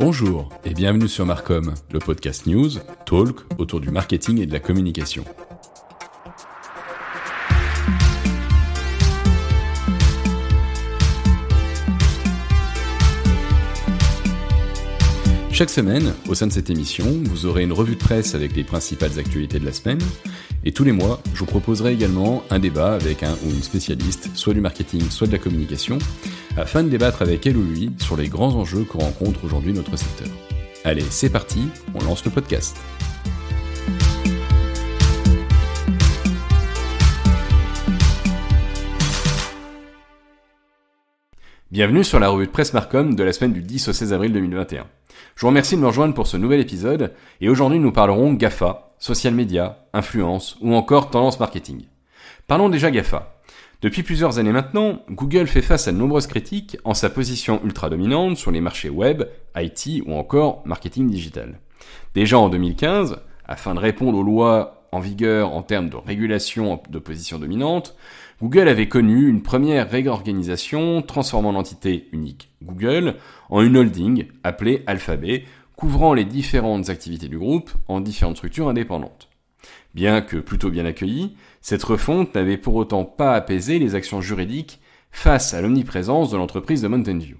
Bonjour et bienvenue sur Marcom, le podcast news, talk autour du marketing et de la communication. Chaque semaine, au sein de cette émission, vous aurez une revue de presse avec les principales actualités de la semaine, et tous les mois, je vous proposerai également un débat avec un ou une spécialiste, soit du marketing, soit de la communication, afin de débattre avec elle ou lui sur les grands enjeux que rencontre aujourd'hui notre secteur. Allez, c'est parti, on lance le podcast. Bienvenue sur la revue de presse Marcom de la semaine du 10 au 16 avril 2021. Je vous remercie de me rejoindre pour ce nouvel épisode et aujourd'hui nous parlerons GAFA, social media, influence ou encore tendance marketing. Parlons déjà GAFA. Depuis plusieurs années maintenant, Google fait face à de nombreuses critiques en sa position ultra dominante sur les marchés web, IT ou encore marketing digital. Déjà en 2015, afin de répondre aux lois en vigueur en termes de régulation de position dominante, Google avait connu une première réorganisation transformant l'entité unique Google en une holding appelée Alphabet, couvrant les différentes activités du groupe en différentes structures indépendantes. Bien que plutôt bien accueillie, cette refonte n'avait pour autant pas apaisé les actions juridiques face à l'omniprésence de l'entreprise de Mountain View.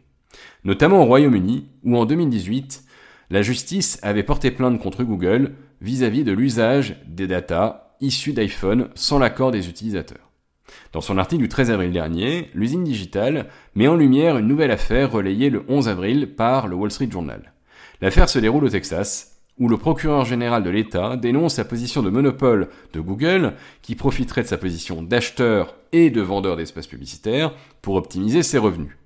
Notamment au Royaume-Uni, où en 2018, la justice avait porté plainte contre Google vis-à-vis de l'usage des datas issues d'iPhone sans l'accord des utilisateurs. Dans son article du 13 avril dernier, l'usine digitale met en lumière une nouvelle affaire relayée le 11 avril par le Wall Street Journal. L'affaire se déroule au Texas, où le procureur général de l'État dénonce sa position de monopole de Google, qui profiterait de sa position d'acheteur et de vendeur d'espaces publicitaires pour optimiser ses revenus.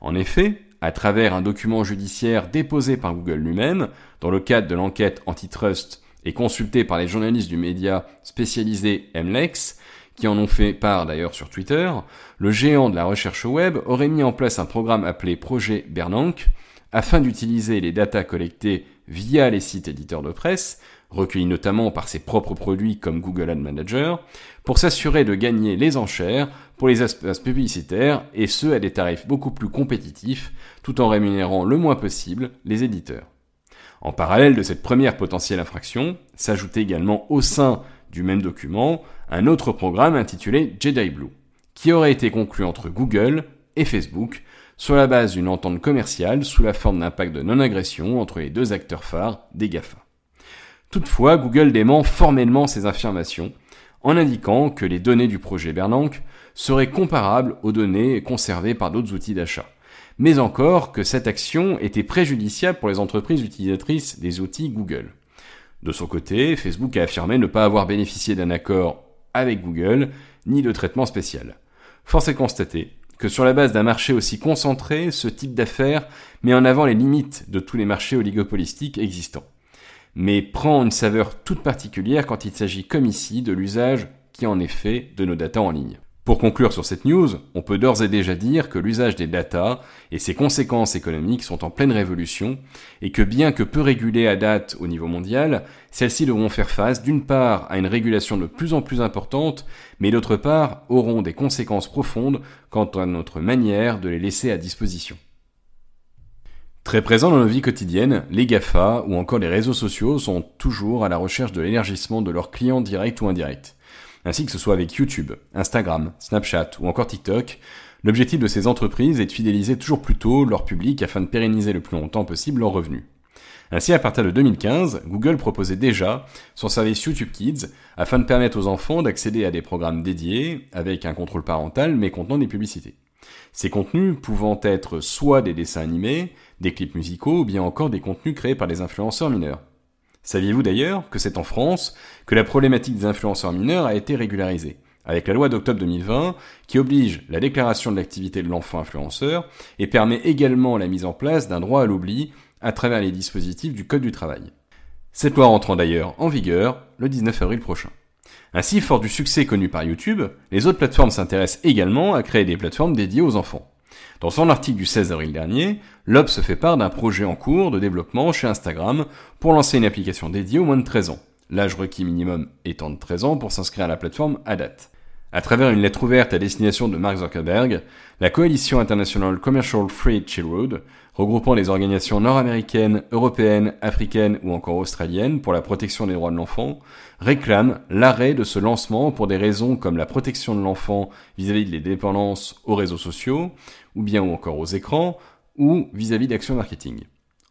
En effet, à travers un document judiciaire déposé par Google lui-même, dans le cadre de l'enquête antitrust et consulté par les journalistes du média spécialisé MLEX, qui en ont fait part d'ailleurs sur Twitter, le géant de la recherche web aurait mis en place un programme appelé Projet Bernanke, afin d'utiliser les datas collectées via les sites éditeurs de presse, recueillis notamment par ses propres produits comme Google Ad Manager, pour s'assurer de gagner les enchères pour les espaces publicitaires, et ce à des tarifs beaucoup plus compétitifs, tout en rémunérant le moins possible les éditeurs. En parallèle de cette première potentielle infraction, s'ajoutait également au sein du même document un autre programme intitulé Jedi Blue, qui aurait été conclu entre Google et Facebook sur la base d'une entente commerciale sous la forme d'un pacte de non-agression entre les deux acteurs phares des GAFA. Toutefois, Google dément formellement ces affirmations en indiquant que les données du projet Bernanke seraient comparables aux données conservées par d'autres outils d'achat, mais encore que cette action était préjudiciable pour les entreprises utilisatrices des outils Google. De son côté, Facebook a affirmé ne pas avoir bénéficié d'un accord avec Google, ni de traitement spécial. Force est de constater que sur la base d'un marché aussi concentré, ce type d'affaires met en avant les limites de tous les marchés oligopolistiques existants. Mais prend une saveur toute particulière quand il s'agit comme ici de l'usage qui en est fait de nos datas en ligne. Pour conclure sur cette news, on peut d'ores et déjà dire que l'usage des data et ses conséquences économiques sont en pleine révolution et que bien que peu régulées à date au niveau mondial, celles-ci devront faire face d'une part à une régulation de plus en plus importante, mais d'autre part auront des conséquences profondes quant à notre manière de les laisser à disposition. Très présents dans nos vies quotidiennes, les GAFA ou encore les réseaux sociaux sont toujours à la recherche de l'élargissement de leurs clients directs ou indirects ainsi que ce soit avec YouTube, Instagram, Snapchat ou encore TikTok, l'objectif de ces entreprises est de fidéliser toujours plus tôt leur public afin de pérenniser le plus longtemps possible leurs revenus. Ainsi, à partir de 2015, Google proposait déjà son service YouTube Kids afin de permettre aux enfants d'accéder à des programmes dédiés avec un contrôle parental mais contenant des publicités. Ces contenus pouvant être soit des dessins animés, des clips musicaux ou bien encore des contenus créés par des influenceurs mineurs. Saviez-vous d'ailleurs que c'est en France que la problématique des influenceurs mineurs a été régularisée avec la loi d'octobre 2020 qui oblige la déclaration de l'activité de l'enfant influenceur et permet également la mise en place d'un droit à l'oubli à travers les dispositifs du Code du travail. Cette loi rentrant d'ailleurs en vigueur le 19 avril prochain. Ainsi, fort du succès connu par YouTube, les autres plateformes s'intéressent également à créer des plateformes dédiées aux enfants. Dans son article du 16 avril dernier, Lob se fait part d'un projet en cours de développement chez Instagram pour lancer une application dédiée aux moins de 13 ans, l'âge requis minimum étant de 13 ans pour s'inscrire à la plateforme à date. À travers une lettre ouverte à destination de Mark Zuckerberg, la coalition internationale Commercial Free Childhood, regroupant les organisations nord-américaines, européennes, africaines ou encore australiennes pour la protection des droits de l'enfant, réclame l'arrêt de ce lancement pour des raisons comme la protection de l'enfant vis-à-vis des dépendances aux réseaux sociaux, ou bien ou encore aux écrans, ou vis-à-vis d'actions marketing.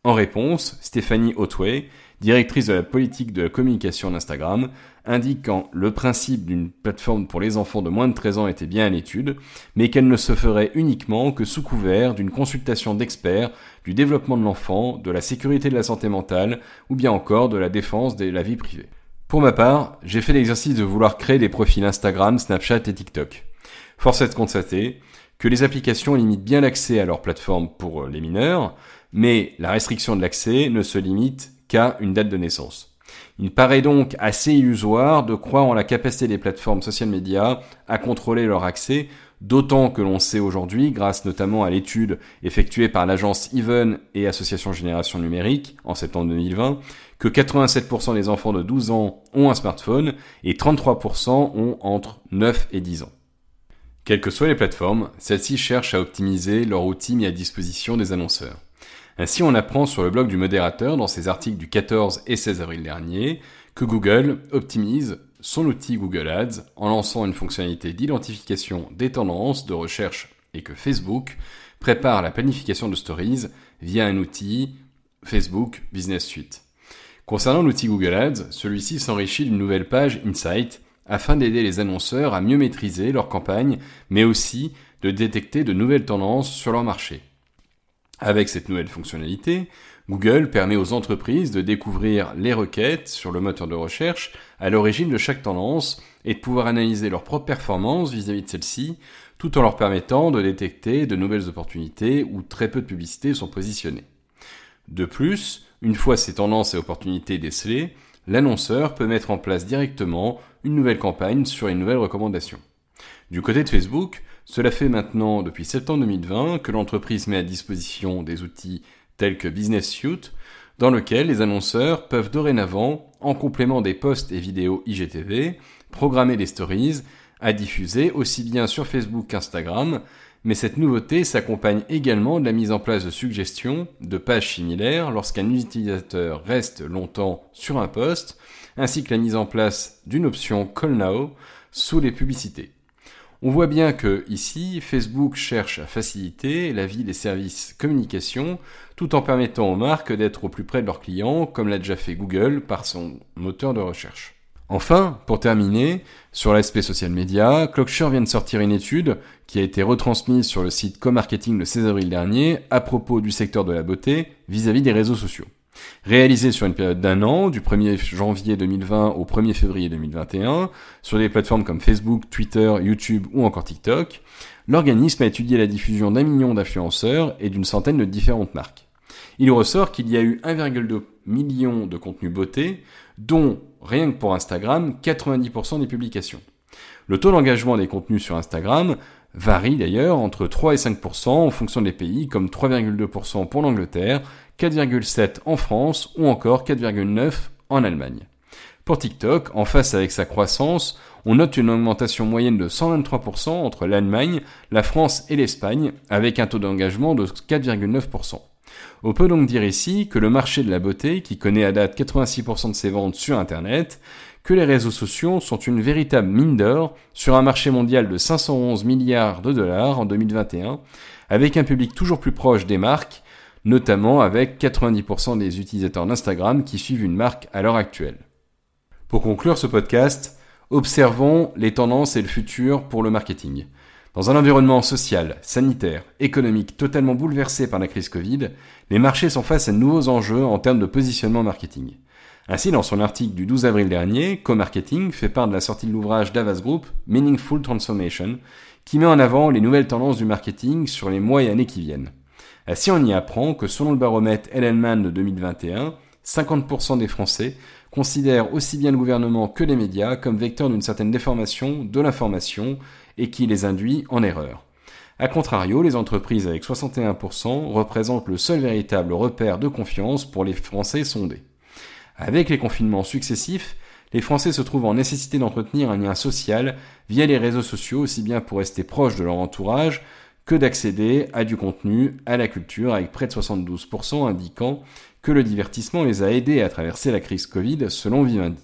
En réponse, Stéphanie Otway, directrice de la politique de la communication d'Instagram, indiquant le principe d'une plateforme pour les enfants de moins de 13 ans était bien à l'étude, mais qu'elle ne se ferait uniquement que sous couvert d'une consultation d'experts du développement de l'enfant, de la sécurité de la santé mentale, ou bien encore de la défense de la vie privée. Pour ma part, j'ai fait l'exercice de vouloir créer des profils Instagram, Snapchat et TikTok. Force est de constater que les applications limitent bien l'accès à leur plateforme pour les mineurs, mais la restriction de l'accès ne se limite qu'à une date de naissance. Il paraît donc assez illusoire de croire en la capacité des plateformes social médias à contrôler leur accès, d'autant que l'on sait aujourd'hui, grâce notamment à l'étude effectuée par l'agence Even et Association Génération Numérique en septembre 2020, que 87% des enfants de 12 ans ont un smartphone et 33% ont entre 9 et 10 ans. Quelles que soient les plateformes, celles-ci cherchent à optimiser leur outil mis à disposition des annonceurs. Ainsi, on apprend sur le blog du modérateur, dans ses articles du 14 et 16 avril dernier, que Google optimise son outil Google Ads en lançant une fonctionnalité d'identification des tendances de recherche et que Facebook prépare la planification de stories via un outil Facebook Business Suite. Concernant l'outil Google Ads, celui-ci s'enrichit d'une nouvelle page Insight afin d'aider les annonceurs à mieux maîtriser leur campagne, mais aussi de détecter de nouvelles tendances sur leur marché. Avec cette nouvelle fonctionnalité, Google permet aux entreprises de découvrir les requêtes sur le moteur de recherche à l'origine de chaque tendance et de pouvoir analyser leur propre performance vis-à-vis de celle-ci, tout en leur permettant de détecter de nouvelles opportunités où très peu de publicités sont positionnées. De plus, une fois ces tendances et opportunités décelées, l'annonceur peut mettre en place directement une nouvelle campagne sur une nouvelle recommandation. Du côté de Facebook, cela fait maintenant depuis septembre 2020 que l'entreprise met à disposition des outils tels que Business Suite, dans lequel les annonceurs peuvent dorénavant, en complément des posts et vidéos IGTV, programmer des stories à diffuser aussi bien sur Facebook qu'Instagram, mais cette nouveauté s'accompagne également de la mise en place de suggestions de pages similaires lorsqu'un utilisateur reste longtemps sur un post, ainsi que la mise en place d'une option Call Now sous les publicités. On voit bien que ici, Facebook cherche à faciliter la vie des services communication tout en permettant aux marques d'être au plus près de leurs clients, comme l'a déjà fait Google par son moteur de recherche. Enfin, pour terminer, sur l'aspect social media, Clockshare vient de sortir une étude qui a été retransmise sur le site Comarketing le 16 avril dernier à propos du secteur de la beauté vis-à-vis -vis des réseaux sociaux. Réalisé sur une période d'un an, du 1er janvier 2020 au 1er février 2021, sur des plateformes comme Facebook, Twitter, YouTube ou encore TikTok, l'organisme a étudié la diffusion d'un million d'influenceurs et d'une centaine de différentes marques. Il ressort qu'il y a eu 1,2 million de contenus beauté, dont, rien que pour Instagram, 90% des publications. Le taux d'engagement des contenus sur Instagram varie d'ailleurs entre 3 et 5% en fonction des pays, comme 3,2% pour l'Angleterre, 4,7 en France ou encore 4,9 en Allemagne. Pour TikTok, en face avec sa croissance, on note une augmentation moyenne de 123% entre l'Allemagne, la France et l'Espagne, avec un taux d'engagement de 4,9%. On peut donc dire ici que le marché de la beauté, qui connaît à date 86% de ses ventes sur Internet, que les réseaux sociaux sont une véritable mine d'or sur un marché mondial de 511 milliards de dollars en 2021, avec un public toujours plus proche des marques, notamment avec 90% des utilisateurs d'Instagram qui suivent une marque à l'heure actuelle. Pour conclure ce podcast, observons les tendances et le futur pour le marketing. Dans un environnement social, sanitaire, économique totalement bouleversé par la crise Covid, les marchés sont face à de nouveaux enjeux en termes de positionnement marketing. Ainsi, dans son article du 12 avril dernier, Co-Marketing fait part de la sortie de l'ouvrage d'Avas Group, Meaningful Transformation, qui met en avant les nouvelles tendances du marketing sur les mois et années qui viennent. Ainsi, on y apprend que selon le baromètre Ellenman de 2021, 50% des Français considèrent aussi bien le gouvernement que les médias comme vecteurs d'une certaine déformation de l'information et qui les induit en erreur. A contrario, les entreprises avec 61% représentent le seul véritable repère de confiance pour les Français sondés. Avec les confinements successifs, les Français se trouvent en nécessité d'entretenir un lien social via les réseaux sociaux, aussi bien pour rester proche de leur entourage que d'accéder à du contenu, à la culture, avec près de 72% indiquant que le divertissement les a aidés à traverser la crise Covid, selon Vivendi.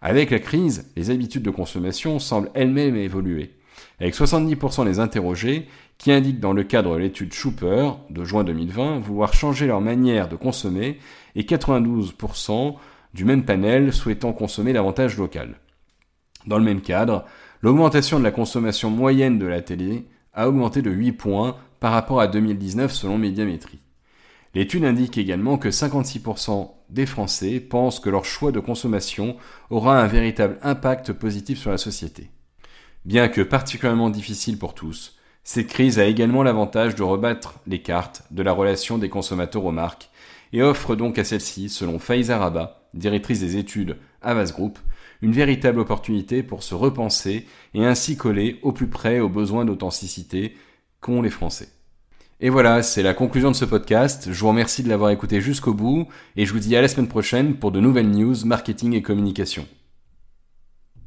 Avec la crise, les habitudes de consommation semblent elles-mêmes évoluer, avec 70% des interrogés qui indiquent dans le cadre de l'étude Schooper de juin 2020 vouloir changer leur manière de consommer et 92% du même panel souhaitant consommer davantage local. Dans le même cadre, l'augmentation de la consommation moyenne de la télé a augmenté de 8 points par rapport à 2019 selon Médiamétrie. L'étude indique également que 56% des Français pensent que leur choix de consommation aura un véritable impact positif sur la société. Bien que particulièrement difficile pour tous, cette crise a également l'avantage de rebattre les cartes de la relation des consommateurs aux marques et offre donc à celle-ci, selon Faiza Rabat, directrice des études Avas Group, une véritable opportunité pour se repenser et ainsi coller au plus près aux besoins d'authenticité qu'ont les Français. Et voilà, c'est la conclusion de ce podcast. Je vous remercie de l'avoir écouté jusqu'au bout et je vous dis à la semaine prochaine pour de nouvelles news, marketing et communication.